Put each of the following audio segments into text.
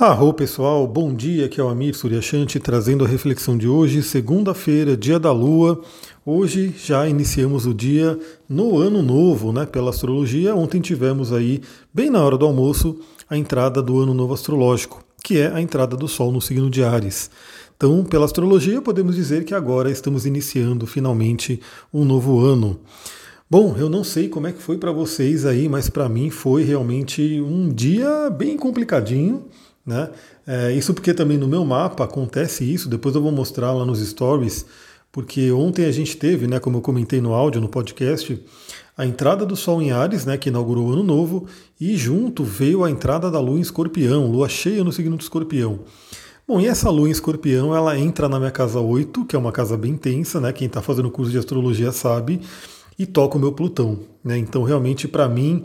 Arro pessoal, bom dia, aqui é o Amir Suryashanti trazendo a reflexão de hoje, segunda-feira, dia da lua. Hoje já iniciamos o dia no ano novo, né, pela astrologia. Ontem tivemos aí, bem na hora do almoço, a entrada do ano novo astrológico, que é a entrada do Sol no signo de Ares. Então, pela astrologia, podemos dizer que agora estamos iniciando finalmente um novo ano. Bom, eu não sei como é que foi para vocês aí, mas para mim foi realmente um dia bem complicadinho. Né? É, isso porque também no meu mapa acontece isso, depois eu vou mostrar lá nos stories, porque ontem a gente teve, né, como eu comentei no áudio, no podcast, a entrada do Sol em Ares, né, que inaugurou o ano novo, e junto veio a entrada da Lua em Escorpião, Lua cheia no signo de Escorpião. Bom, e essa Lua em Escorpião, ela entra na minha casa 8, que é uma casa bem tensa, né? Quem está fazendo curso de astrologia sabe, e toca o meu Plutão, né? Então, realmente, para mim,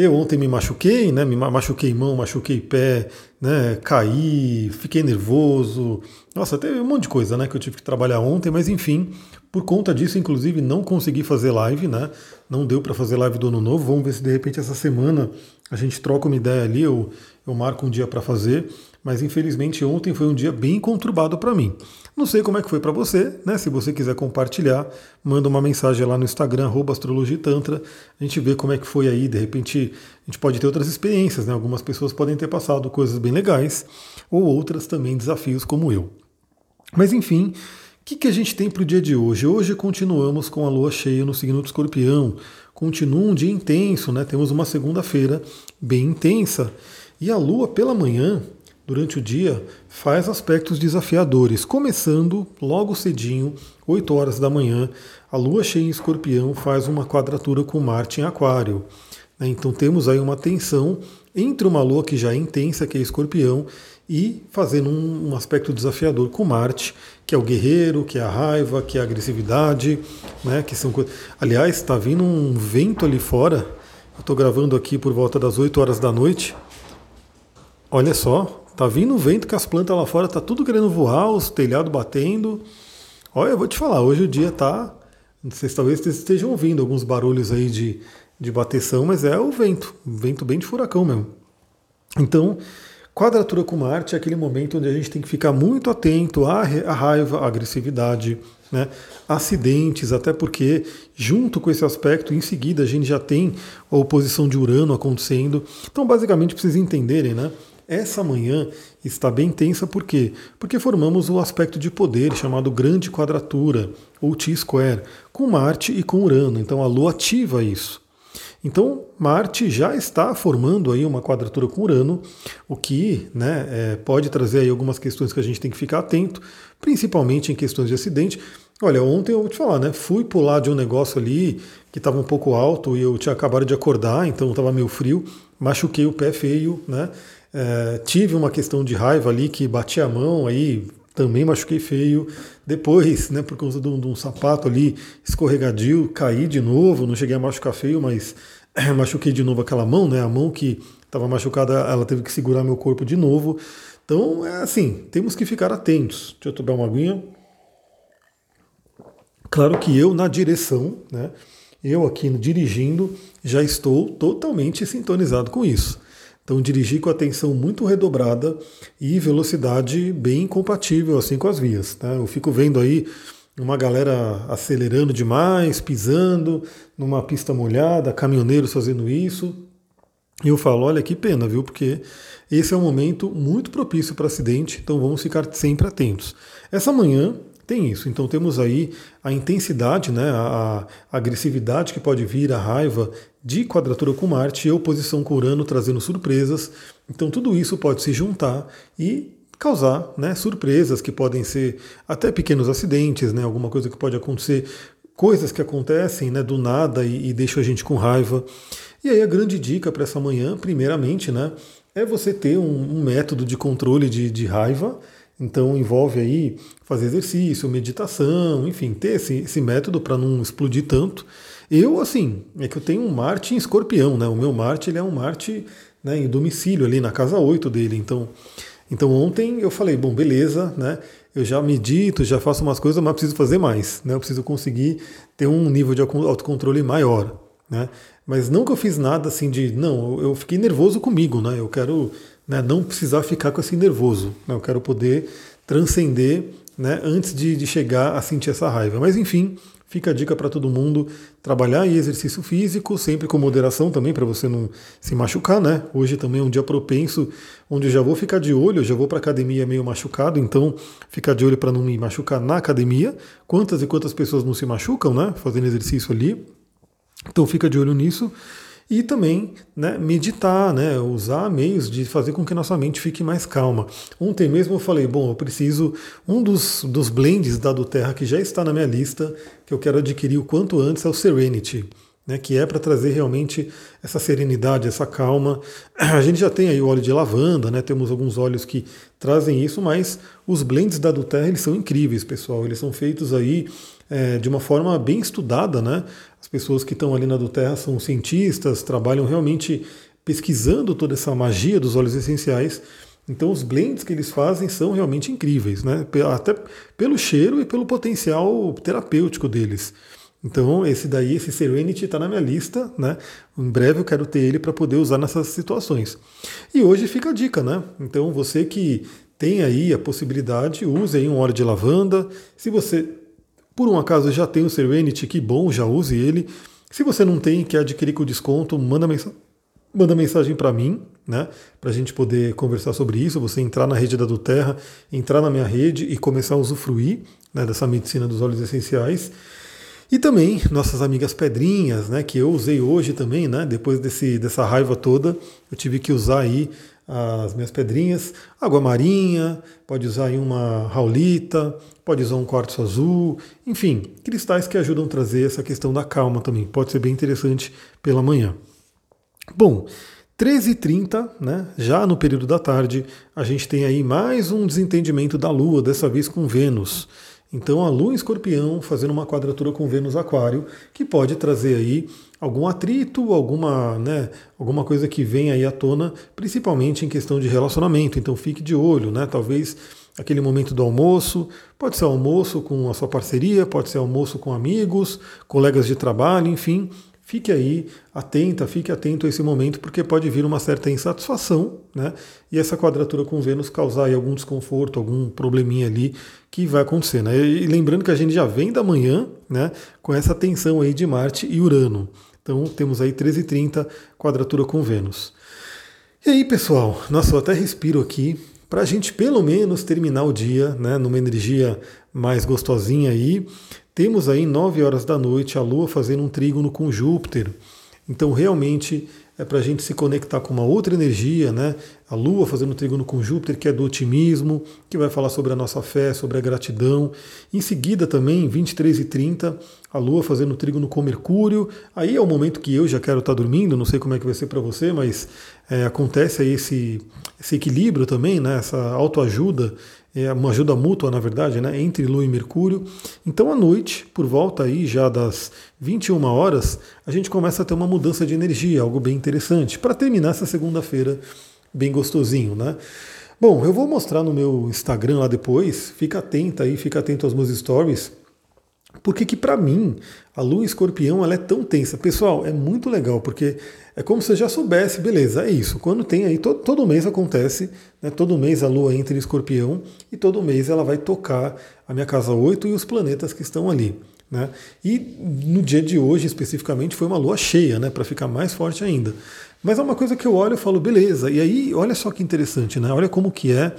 eu ontem me machuquei, né? Me machuquei mão, machuquei pé, né? Caí, fiquei nervoso. Nossa, teve um monte de coisa, né? Que eu tive que trabalhar ontem, mas enfim, por conta disso, inclusive, não consegui fazer live, né? Não deu para fazer live do ano novo. Vamos ver se de repente essa semana a gente troca uma ideia ali, eu, eu marco um dia para fazer. Mas infelizmente ontem foi um dia bem conturbado para mim. Não sei como é que foi para você, né? Se você quiser compartilhar, manda uma mensagem lá no Instagram, astrologitantra. A gente vê como é que foi aí. De repente, a gente pode ter outras experiências, né? Algumas pessoas podem ter passado coisas bem legais, ou outras também desafios como eu. Mas enfim, o que, que a gente tem para o dia de hoje? Hoje continuamos com a lua cheia no signo do escorpião. Continua um dia intenso, né? Temos uma segunda-feira bem intensa. E a lua pela manhã, durante o dia, faz aspectos desafiadores, começando logo cedinho, 8 horas da manhã, a lua cheia em escorpião faz uma quadratura com Marte em Aquário. Né? Então temos aí uma tensão entre uma lua que já é intensa, que é escorpião, e fazendo um, aspecto desafiador com Marte, que é o guerreiro, que é a raiva, que é a agressividade, né? Que são. Aliás, está vindo um vento ali fora. Eu estou gravando aqui por volta das 8 horas da noite. Olha só, Tá vindo o vento que as plantas lá fora tá tudo querendo voar, os telhados batendo. Olha, eu vou te falar, hoje o dia tá. Se talvez vocês estejam ouvindo alguns barulhos aí de, de bateção, mas é o vento, vento bem de furacão mesmo. Então, quadratura com Marte é aquele momento onde a gente tem que ficar muito atento à, raiva, à agressividade, né? acidentes, até porque, junto com esse aspecto, em seguida a gente já tem a oposição de Urano acontecendo. Então, basicamente, vocês entenderem, né? Essa manhã está bem tensa por quê? Porque formamos o aspecto de poder chamado grande quadratura, ou T-square, com Marte e com Urano. Então a Lua ativa isso. Então Marte já está formando aí uma quadratura com Urano, o que né, é, pode trazer aí algumas questões que a gente tem que ficar atento, principalmente em questões de acidente. Olha, ontem eu vou te falar, né? Fui pular de um negócio ali que estava um pouco alto e eu tinha acabado de acordar, então estava meio frio, machuquei o pé feio, né? É, tive uma questão de raiva ali que bati a mão, aí também machuquei feio. Depois, né, por causa de um, de um sapato ali escorregadio, caí de novo, não cheguei a machucar feio, mas machuquei de novo aquela mão, né? A mão que estava machucada, ela teve que segurar meu corpo de novo. Então, é assim, temos que ficar atentos. Deixa eu tomar uma aguinha. Claro que eu na direção, né? Eu aqui dirigindo, já estou totalmente sintonizado com isso. Então dirigir com atenção muito redobrada e velocidade bem compatível assim com as vias. Tá? Eu fico vendo aí uma galera acelerando demais, pisando numa pista molhada, caminhoneiros fazendo isso. E eu falo, olha que pena, viu? Porque esse é um momento muito propício para acidente, então vamos ficar sempre atentos. Essa manhã tem isso. Então temos aí a intensidade, né, a, a, agressividade que pode vir, a raiva de quadratura com Marte e oposição com Urano trazendo surpresas. Então tudo isso pode se juntar e causar né, surpresas que podem ser até pequenos acidentes, né, alguma coisa que pode acontecer, coisas que acontecem né, do nada e, e deixam a gente com raiva. E aí a grande dica para essa manhã, primeiramente, né, é você ter um, um método de controle de, de raiva então envolve aí fazer exercício, meditação, enfim, ter esse, esse método para não explodir tanto. Eu, assim, é que eu tenho um Marte em escorpião, né? O meu Marte ele é um Marte né, em domicílio ali na casa 8 dele. Então, então ontem eu falei, bom, beleza, né? Eu já medito, já faço umas coisas, mas preciso fazer mais, né? Eu preciso conseguir ter um nível de autocontrole maior, né? Mas não que eu fiz nada assim de, não, eu fiquei nervoso comigo, né? Eu quero né, não precisar ficar com esse nervoso. Né, eu quero poder transcender né, antes de, de chegar a sentir essa raiva. Mas enfim, Fica a dica para todo mundo trabalhar em exercício físico, sempre com moderação também, para você não se machucar, né? Hoje também é um dia propenso, onde eu já vou ficar de olho, eu já vou para academia meio machucado, então ficar de olho para não me machucar na academia. Quantas e quantas pessoas não se machucam, né? Fazendo exercício ali. Então fica de olho nisso e também né, meditar, né, usar meios de fazer com que nossa mente fique mais calma. Ontem mesmo eu falei, bom, eu preciso, um dos, dos blends da do Terra que já está na minha lista, que eu quero adquirir o quanto antes, é o Serenity. Né, que é para trazer realmente essa serenidade, essa calma. A gente já tem aí o óleo de lavanda, né, temos alguns óleos que trazem isso, mas os blends da Duterra eles são incríveis, pessoal. Eles são feitos aí é, de uma forma bem estudada, né? As pessoas que estão ali na do Terra são cientistas, trabalham realmente pesquisando toda essa magia dos óleos essenciais. Então os blends que eles fazem são realmente incríveis, né? até pelo cheiro e pelo potencial terapêutico deles. Então esse daí, esse Serenity está na minha lista, né? Em breve eu quero ter ele para poder usar nessas situações. E hoje fica a dica, né? Então você que tem aí a possibilidade, use aí um óleo de lavanda. Se você por um acaso já tem o Serenity, que bom, já use ele. Se você não tem, quer adquirir com desconto, manda, mensa manda mensagem para mim, né? Para a gente poder conversar sobre isso. Você entrar na rede da Duterra, entrar na minha rede e começar a usufruir né, dessa medicina dos óleos essenciais. E também nossas amigas pedrinhas, né, que eu usei hoje também, né, depois desse, dessa raiva toda, eu tive que usar aí as minhas pedrinhas, água marinha, pode usar aí uma raulita, pode usar um quartzo azul, enfim, cristais que ajudam a trazer essa questão da calma também. Pode ser bem interessante pela manhã. Bom, 13h30, né, já no período da tarde, a gente tem aí mais um desentendimento da Lua, dessa vez com Vênus. Então a Lua em Escorpião fazendo uma quadratura com Vênus Aquário, que pode trazer aí algum atrito, alguma, né, alguma coisa que vem aí à tona, principalmente em questão de relacionamento. Então fique de olho, né? Talvez aquele momento do almoço, pode ser almoço com a sua parceria, pode ser almoço com amigos, colegas de trabalho, enfim, fique aí atenta, fique atento a esse momento, porque pode vir uma certa insatisfação, né? E essa quadratura com Vênus causar algum desconforto, algum probleminha ali que vai acontecer, né? E lembrando que a gente já vem da manhã, né? Com essa tensão aí de Marte e Urano. Então temos aí 13h30, quadratura com Vênus. E aí, pessoal, nossa, eu até respiro aqui para a gente pelo menos terminar o dia, né? Numa energia mais gostosinha aí. Temos aí 9 horas da noite a Lua fazendo um trígono com Júpiter. Então, realmente, é para a gente se conectar com uma outra energia, né? A Lua fazendo um trígono com Júpiter, que é do otimismo, que vai falar sobre a nossa fé, sobre a gratidão. Em seguida, também, 23 e 30, a Lua fazendo um trígono com Mercúrio. Aí é o momento que eu já quero estar tá dormindo, não sei como é que vai ser para você, mas é, acontece aí esse, esse equilíbrio também, né? Essa autoajuda é uma ajuda mútua, na verdade, né, entre Lua e Mercúrio. Então, à noite, por volta aí já das 21 horas, a gente começa a ter uma mudança de energia, algo bem interessante, para terminar essa segunda-feira bem gostosinho, né? Bom, eu vou mostrar no meu Instagram lá depois, fica atento aí, fica atento aos meus stories, porque que para mim a lua em escorpião ela é tão tensa. Pessoal, é muito legal, porque é como se eu já soubesse, beleza, é isso. Quando tem aí, todo, todo mês acontece, né, todo mês a Lua entra em escorpião e todo mês ela vai tocar a minha casa 8 e os planetas que estão ali. Né? E no dia de hoje, especificamente, foi uma lua cheia, né, para ficar mais forte ainda. Mas é uma coisa que eu olho e falo, beleza, e aí olha só que interessante, né? Olha como que é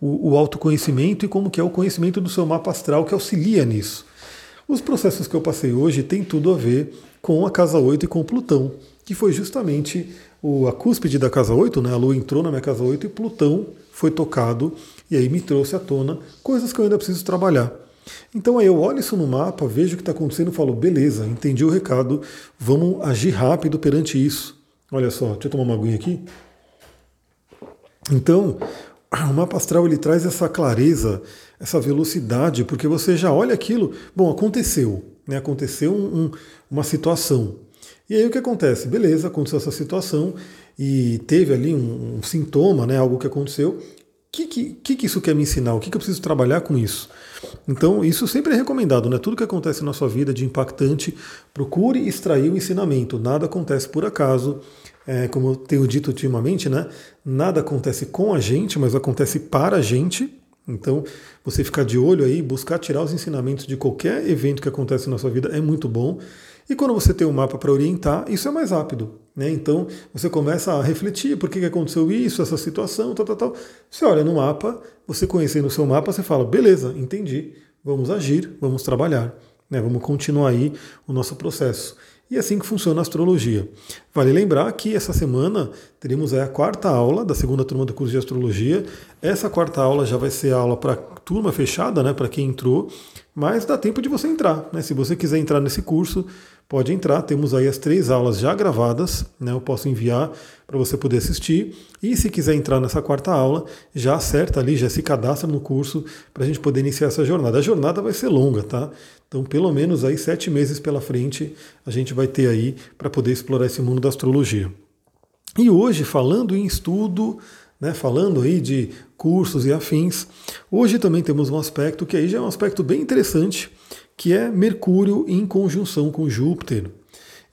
o, o autoconhecimento e como que é o conhecimento do seu mapa astral que auxilia nisso. Os processos que eu passei hoje têm tudo a ver com a casa 8 e com Plutão que foi justamente a cúspide da casa 8, né? a Lua entrou na minha casa 8 e Plutão foi tocado e aí me trouxe à tona coisas que eu ainda preciso trabalhar. Então aí eu olho isso no mapa, vejo o que está acontecendo e falo, beleza, entendi o recado, vamos agir rápido perante isso. Olha só, deixa eu tomar uma aguinha aqui. Então, o mapa astral ele traz essa clareza, essa velocidade, porque você já olha aquilo, bom, aconteceu, né? aconteceu um, um, uma situação. E aí o que acontece? Beleza, aconteceu essa situação e teve ali um, um sintoma, né, algo que aconteceu. que, que, que isso quer me ensinar? O que, que eu preciso trabalhar com isso? Então, isso sempre é recomendado, né? Tudo que acontece na sua vida de impactante, procure extrair o ensinamento. Nada acontece por acaso. É, como eu tenho dito ultimamente, né? Nada acontece com a gente, mas acontece para a gente. Então, você ficar de olho aí, buscar tirar os ensinamentos de qualquer evento que acontece na sua vida é muito bom. E quando você tem um mapa para orientar, isso é mais rápido. Né? Então você começa a refletir por que aconteceu isso, essa situação, tal, tal, tal. Você olha no mapa, você conhecendo o seu mapa, você fala, beleza, entendi, vamos agir, vamos trabalhar, né? vamos continuar aí o nosso processo. E é assim que funciona a astrologia. Vale lembrar que essa semana teremos a quarta aula da segunda turma do curso de astrologia. Essa quarta aula já vai ser aula para turma fechada, né, para quem entrou, mas dá tempo de você entrar. Né? Se você quiser entrar nesse curso, pode entrar. Temos aí as três aulas já gravadas, né? Eu posso enviar para você poder assistir. E se quiser entrar nessa quarta aula, já acerta ali, já se cadastra no curso para a gente poder iniciar essa jornada. A jornada vai ser longa, tá? Então, pelo menos aí sete meses pela frente a gente vai ter aí para poder explorar esse mundo da astrologia. E hoje, falando em estudo, né, falando aí de cursos e afins, hoje também temos um aspecto que aí já é um aspecto bem interessante, que é Mercúrio em conjunção com Júpiter.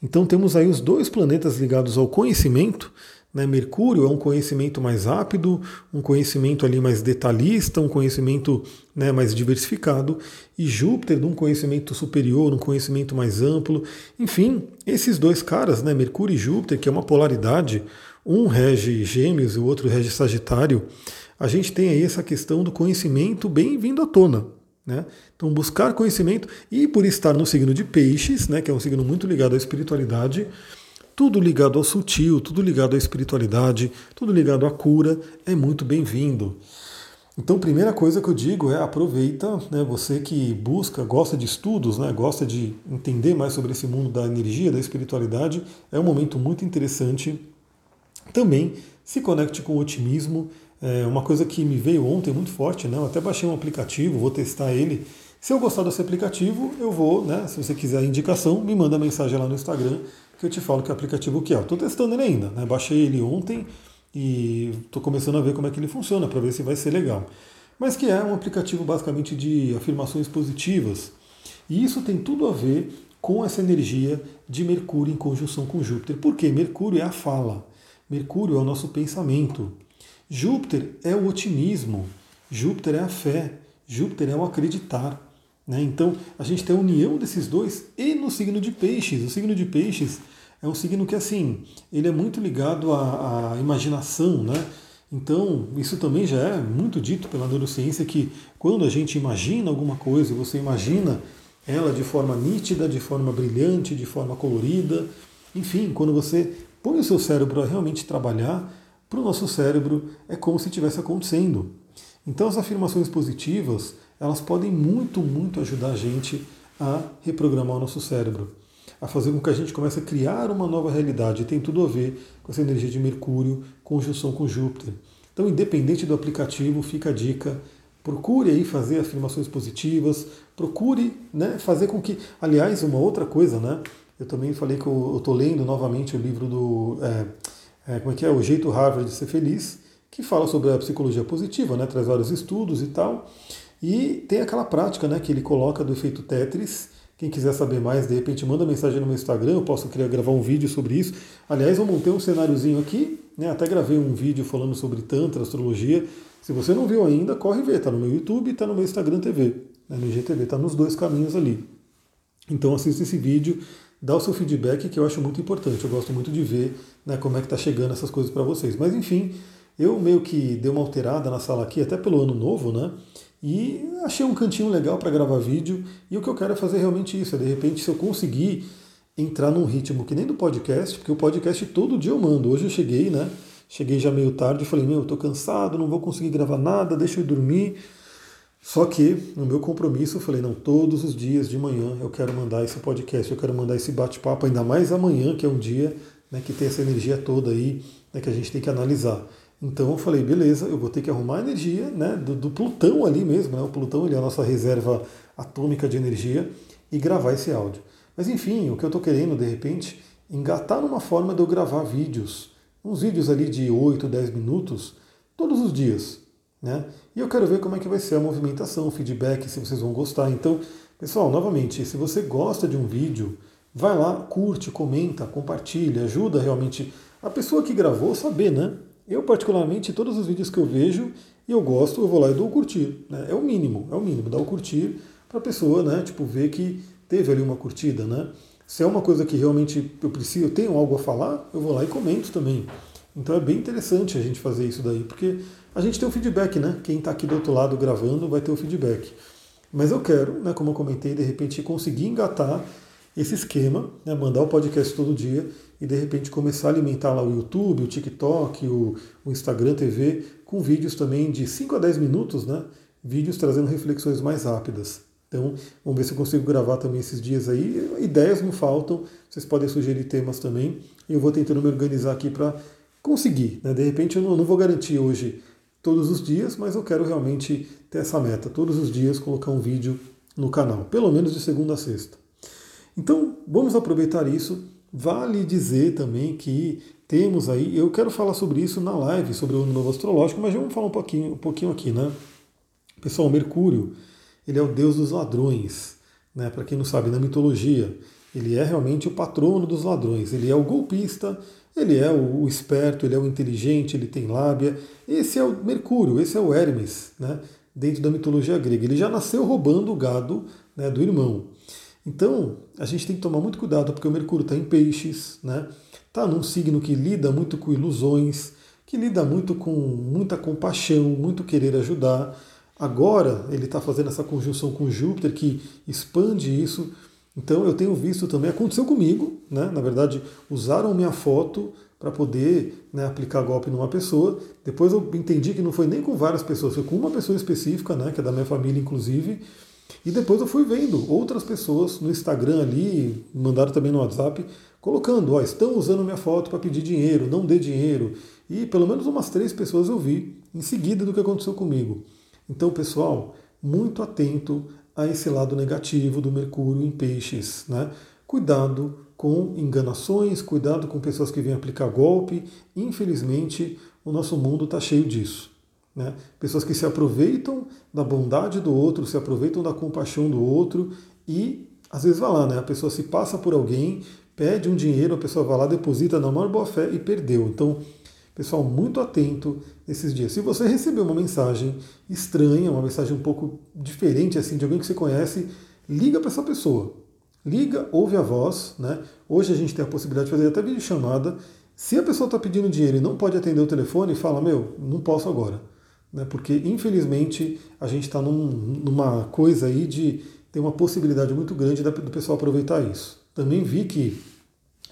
Então temos aí os dois planetas ligados ao conhecimento. Né? Mercúrio é um conhecimento mais rápido, um conhecimento ali mais detalhista, um conhecimento né, mais diversificado, e Júpiter um conhecimento superior, um conhecimento mais amplo. Enfim, esses dois caras, né, Mercúrio e Júpiter, que é uma polaridade, um rege Gêmeos e o outro rege Sagitário, a gente tem aí essa questão do conhecimento bem vindo à tona. Né? Então, buscar conhecimento e por estar no signo de Peixes, né, que é um signo muito ligado à espiritualidade, tudo ligado ao sutil, tudo ligado à espiritualidade, tudo ligado à cura, é muito bem-vindo. Então, primeira coisa que eu digo é aproveita, né, você que busca, gosta de estudos, né, gosta de entender mais sobre esse mundo da energia, da espiritualidade, é um momento muito interessante. Também se conecte com o otimismo, é uma coisa que me veio ontem muito forte, né? Eu até baixei um aplicativo, vou testar ele. Se eu gostar desse aplicativo, eu vou, né? Se você quiser a indicação, me manda mensagem lá no Instagram que eu te falo que aplicativo que é. Estou testando ele ainda, né? Baixei ele ontem e estou começando a ver como é que ele funciona para ver se vai ser legal. Mas que é um aplicativo basicamente de afirmações positivas. E isso tem tudo a ver com essa energia de Mercúrio em conjunção com Júpiter. Por quê? Mercúrio é a fala. Mercúrio é o nosso pensamento. Júpiter é o otimismo, Júpiter é a fé, Júpiter é o acreditar. Né? Então a gente tem a união desses dois e no signo de peixes. O signo de peixes é um signo que assim, ele é muito ligado à, à imaginação, né? Então, isso também já é muito dito pela neurociência que quando a gente imagina alguma coisa, você imagina ela de forma nítida, de forma brilhante, de forma colorida, enfim, quando você põe o seu cérebro a realmente trabalhar, para o nosso cérebro é como se estivesse acontecendo. Então as afirmações positivas, elas podem muito, muito ajudar a gente a reprogramar o nosso cérebro, a fazer com que a gente comece a criar uma nova realidade. Tem tudo a ver com essa energia de Mercúrio, conjunção com Júpiter. Então, independente do aplicativo, fica a dica. Procure aí fazer afirmações positivas, procure né, fazer com que. Aliás, uma outra coisa, né? Eu também falei que eu estou lendo novamente o livro do. É, é, como é que é? O Jeito Harvard de Ser Feliz, que fala sobre a psicologia positiva, né? traz vários estudos e tal. E tem aquela prática né, que ele coloca do efeito Tetris. Quem quiser saber mais, de repente manda mensagem no meu Instagram, eu posso criar, gravar um vídeo sobre isso. Aliás, eu montei um cenáriozinho aqui, né, até gravei um vídeo falando sobre Tantra, astrologia. Se você não viu ainda, corre ver, está no meu YouTube e está no meu Instagram TV, né, no IGTV, está nos dois caminhos ali. Então assista esse vídeo, dá o seu feedback que eu acho muito importante. Eu gosto muito de ver né, como é que está chegando essas coisas para vocês. Mas enfim, eu meio que dei uma alterada na sala aqui, até pelo ano novo, né? E achei um cantinho legal para gravar vídeo. E o que eu quero é fazer realmente isso. É de repente, se eu conseguir entrar num ritmo que nem do podcast, porque o podcast todo dia eu mando. Hoje eu cheguei, né? Cheguei já meio tarde e falei, meu, eu tô cansado, não vou conseguir gravar nada, deixa eu dormir. Só que no meu compromisso eu falei, não, todos os dias de manhã eu quero mandar esse podcast, eu quero mandar esse bate-papo, ainda mais amanhã, que é um dia né, que tem essa energia toda aí né, que a gente tem que analisar. Então eu falei, beleza, eu vou ter que arrumar energia né, do, do Plutão ali mesmo, né, o Plutão ele é a nossa reserva atômica de energia, e gravar esse áudio. Mas enfim, o que eu estou querendo, de repente, engatar numa forma de eu gravar vídeos, uns vídeos ali de 8, 10 minutos, todos os dias. Né? E eu quero ver como é que vai ser a movimentação, o feedback, se vocês vão gostar. Então, pessoal, novamente, se você gosta de um vídeo, vai lá, curte, comenta, compartilha, ajuda realmente a pessoa que gravou saber, né? Eu, particularmente, todos os vídeos que eu vejo e eu gosto, eu vou lá e dou o curtir. Né? É o mínimo, é o mínimo, dar o curtir para a pessoa, né? Tipo, ver que teve ali uma curtida, né? Se é uma coisa que realmente eu preciso, eu tenho algo a falar, eu vou lá e comento também. Então é bem interessante a gente fazer isso daí, porque a gente tem o feedback, né? Quem está aqui do outro lado gravando vai ter o feedback. Mas eu quero, né, como eu comentei, de repente conseguir engatar esse esquema, né, mandar o podcast todo dia e de repente começar a alimentar lá o YouTube, o TikTok, o, o Instagram TV, com vídeos também de 5 a 10 minutos, né? Vídeos trazendo reflexões mais rápidas. Então, vamos ver se eu consigo gravar também esses dias aí. Ideias não faltam, vocês podem sugerir temas também. Eu vou tentando me organizar aqui para conseguir. Né? De repente, eu não, não, vou garantir hoje todos os dias, mas eu quero realmente ter essa meta. Todos os dias colocar um vídeo no canal, pelo menos de segunda a sexta. Então, vamos aproveitar isso. Vale dizer também que temos aí, eu quero falar sobre isso na live, sobre o ano novo astrológico, mas vamos falar um pouquinho, um pouquinho aqui, né? Pessoal, Mercúrio ele é o deus dos ladrões. Né? Para quem não sabe, na mitologia, ele é realmente o patrono dos ladrões. Ele é o golpista, ele é o, esperto, ele é o inteligente, ele tem lábia. Esse é o Mercúrio, esse é o Hermes, né? dentro da mitologia grega. Ele já nasceu roubando o gado né, do irmão. Então, a gente tem que tomar muito cuidado, porque o Mercúrio está em peixes, né? Está num signo que lida muito com ilusões, que lida muito com muita compaixão, muito querer ajudar. Agora ele está fazendo essa conjunção com Júpiter que expande isso. Então eu tenho visto também, aconteceu comigo, né? na verdade, usaram minha foto para poder né, aplicar golpe numa pessoa. Depois eu entendi que não foi nem com várias pessoas, foi com uma pessoa específica, né, que é da minha família, inclusive. E depois eu fui vendo outras pessoas no Instagram ali, mandaram também no WhatsApp, colocando, ó, estão usando minha foto para pedir dinheiro, não dê dinheiro. E pelo menos umas três pessoas eu vi em seguida do que aconteceu comigo. Então, pessoal, muito atento a esse lado negativo do Mercúrio em peixes. Né? Cuidado com enganações, cuidado com pessoas que vêm aplicar golpe. Infelizmente, o nosso mundo está cheio disso. Né? Pessoas que se aproveitam da bondade do outro, se aproveitam da compaixão do outro e às vezes vai lá, né? A pessoa se passa por alguém, pede um dinheiro, a pessoa vai lá, deposita na maior boa fé e perdeu. Então, Pessoal, muito atento nesses dias. Se você recebeu uma mensagem estranha, uma mensagem um pouco diferente assim de alguém que você conhece, liga para essa pessoa. Liga, ouve a voz, né? Hoje a gente tem a possibilidade de fazer até videochamada. Se a pessoa está pedindo dinheiro e não pode atender o telefone, fala, meu, não posso agora. Né? Porque, infelizmente, a gente está num, numa coisa aí de ter uma possibilidade muito grande do pessoal aproveitar isso. Também vi que,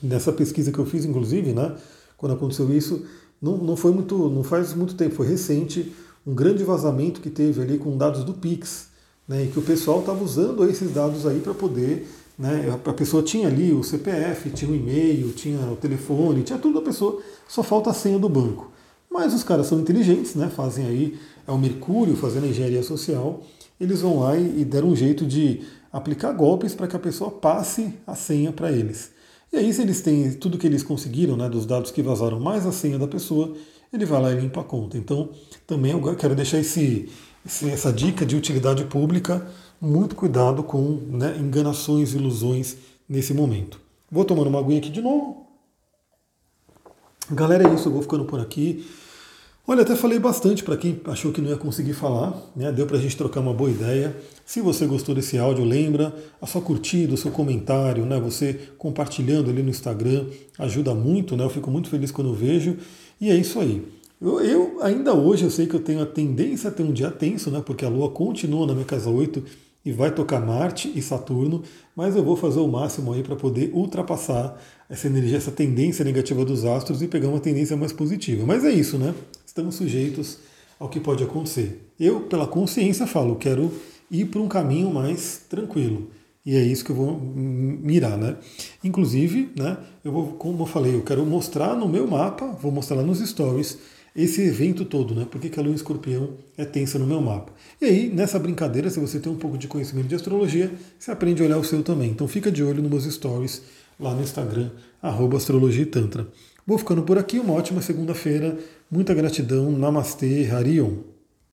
nessa pesquisa que eu fiz, inclusive, né, quando aconteceu isso, não, não foi muito, não faz muito tempo, foi recente, um grande vazamento que teve ali com dados do Pix, né, e que o pessoal estava usando esses dados aí para poder, né, a pessoa tinha ali o CPF, tinha o e-mail, tinha o telefone, tinha tudo da pessoa, só falta a senha do banco. Mas os caras são inteligentes, né, fazem aí, é o Mercúrio fazendo a engenharia social, eles vão lá e, e deram um jeito de aplicar golpes para que a pessoa passe a senha para eles. E aí, se eles têm tudo que eles conseguiram, né, dos dados que vazaram, mais a senha da pessoa, ele vai lá e limpa a conta. Então, também eu quero deixar esse, essa dica de utilidade pública, muito cuidado com né, enganações, ilusões nesse momento. Vou tomando uma aguinha aqui de novo. Galera, é isso, eu vou ficando por aqui. Olha, até falei bastante para quem achou que não ia conseguir falar, né? deu para a gente trocar uma boa ideia. Se você gostou desse áudio, lembra a sua curtida, o seu comentário, né? você compartilhando ali no Instagram, ajuda muito, né? eu fico muito feliz quando eu vejo. E é isso aí. Eu, eu, ainda hoje eu sei que eu tenho a tendência a ter um dia tenso, né? porque a Lua continua na minha casa 8 e vai tocar Marte e Saturno, mas eu vou fazer o máximo aí para poder ultrapassar essa energia, essa tendência negativa dos astros e pegar uma tendência mais positiva. Mas é isso, né? estamos sujeitos ao que pode acontecer. Eu, pela consciência, falo, quero ir para um caminho mais tranquilo. E é isso que eu vou mirar, né? Inclusive, né, eu vou, como eu falei, eu quero mostrar no meu mapa, vou mostrar lá nos stories, esse evento todo, né? Porque que a lua em escorpião é tensa no meu mapa. E aí, nessa brincadeira, se você tem um pouco de conhecimento de astrologia, você aprende a olhar o seu também. Então fica de olho nos meus stories lá no Instagram, arroba astrologia tantra. Vou ficando por aqui, uma ótima segunda-feira. Muita gratidão. Namastê, Harion.